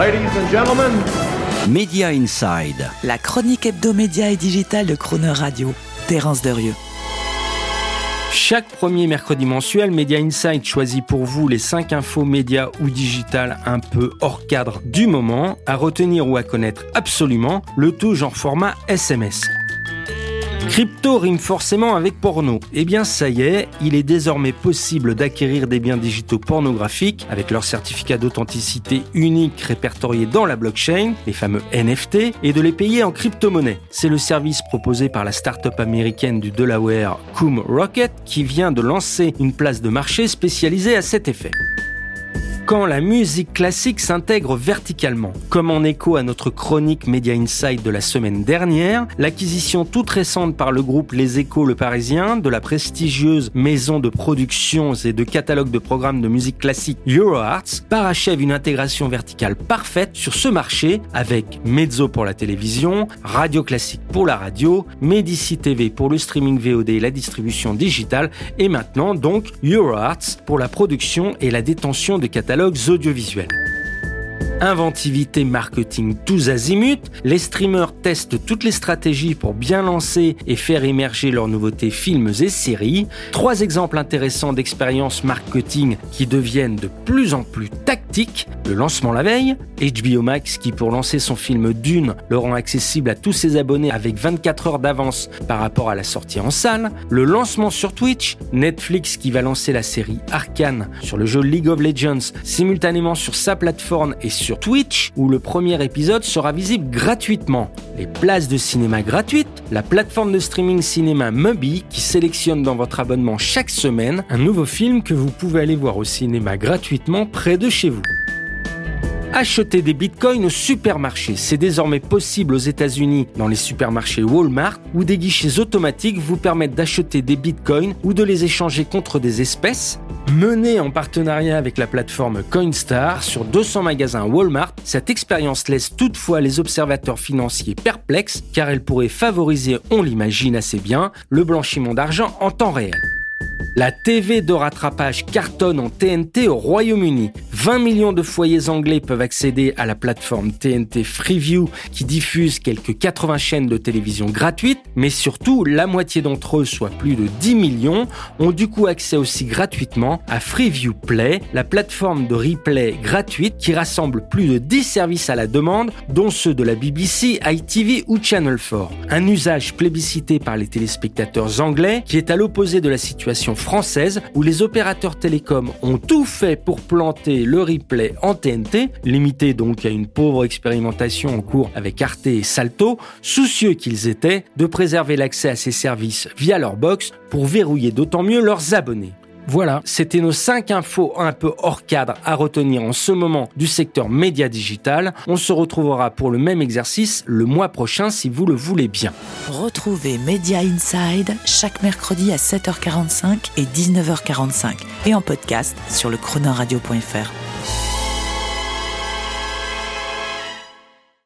Ladies and gentlemen, Media Inside. La chronique hebdomédia et digitale de Croner Radio. Terence Derieux. Chaque premier mercredi mensuel, Media Insight choisit pour vous les 5 infos médias ou digitales un peu hors cadre du moment, à retenir ou à connaître absolument, le tout genre format SMS. Crypto rime forcément avec porno. Eh bien ça y est, il est désormais possible d'acquérir des biens digitaux pornographiques avec leur certificat d'authenticité unique répertorié dans la blockchain, les fameux NFT, et de les payer en crypto-monnaie. C'est le service proposé par la start-up américaine du Delaware Coom Rocket qui vient de lancer une place de marché spécialisée à cet effet quand la musique classique s'intègre verticalement. Comme en écho à notre chronique Media Insight de la semaine dernière, l'acquisition toute récente par le groupe Les Échos Le Parisien de la prestigieuse maison de productions et de catalogues de programmes de musique classique EuroArts parachève une intégration verticale parfaite sur ce marché avec Mezzo pour la télévision, Radio Classique pour la radio, Medici TV pour le streaming VOD et la distribution digitale et maintenant donc EuroArts pour la production et la détention de catalogues audiovisuels. Inventivité marketing tous azimuts, les streamers testent toutes les stratégies pour bien lancer et faire émerger leurs nouveautés films et séries. Trois exemples intéressants d'expériences marketing qui deviennent de plus en plus tactiques. Le lancement la veille, HBO Max qui pour lancer son film Dune le rend accessible à tous ses abonnés avec 24 heures d'avance par rapport à la sortie en salle. Le lancement sur Twitch, Netflix qui va lancer la série Arkane sur le jeu League of Legends simultanément sur sa plateforme et sur Twitch où le premier épisode sera visible gratuitement. Les places de cinéma gratuites, la plateforme de streaming cinéma Mubi qui sélectionne dans votre abonnement chaque semaine un nouveau film que vous pouvez aller voir au cinéma gratuitement près de chez vous. Acheter des bitcoins au supermarché, c'est désormais possible aux États-Unis dans les supermarchés Walmart où des guichets automatiques vous permettent d'acheter des bitcoins ou de les échanger contre des espèces. Menée en partenariat avec la plateforme Coinstar sur 200 magasins Walmart, cette expérience laisse toutefois les observateurs financiers perplexes car elle pourrait favoriser, on l'imagine assez bien, le blanchiment d'argent en temps réel. La TV de rattrapage cartonne en TNT au Royaume-Uni. 20 millions de foyers anglais peuvent accéder à la plateforme TNT Freeview qui diffuse quelques 80 chaînes de télévision gratuites, mais surtout la moitié d'entre eux, soit plus de 10 millions, ont du coup accès aussi gratuitement à Freeview Play, la plateforme de replay gratuite qui rassemble plus de 10 services à la demande, dont ceux de la BBC, ITV ou Channel 4. Un usage plébiscité par les téléspectateurs anglais qui est à l'opposé de la situation française où les opérateurs télécoms ont tout fait pour planter le replay en TNT, limité donc à une pauvre expérimentation en cours avec Arte et Salto, soucieux qu'ils étaient de préserver l'accès à ces services via leur box pour verrouiller d'autant mieux leurs abonnés. Voilà, c'était nos 5 infos un peu hors cadre à retenir en ce moment du secteur média digital. On se retrouvera pour le même exercice le mois prochain si vous le voulez bien. Retrouvez Media Inside chaque mercredi à 7h45 et 19h45 et en podcast sur le chronoradio.fr.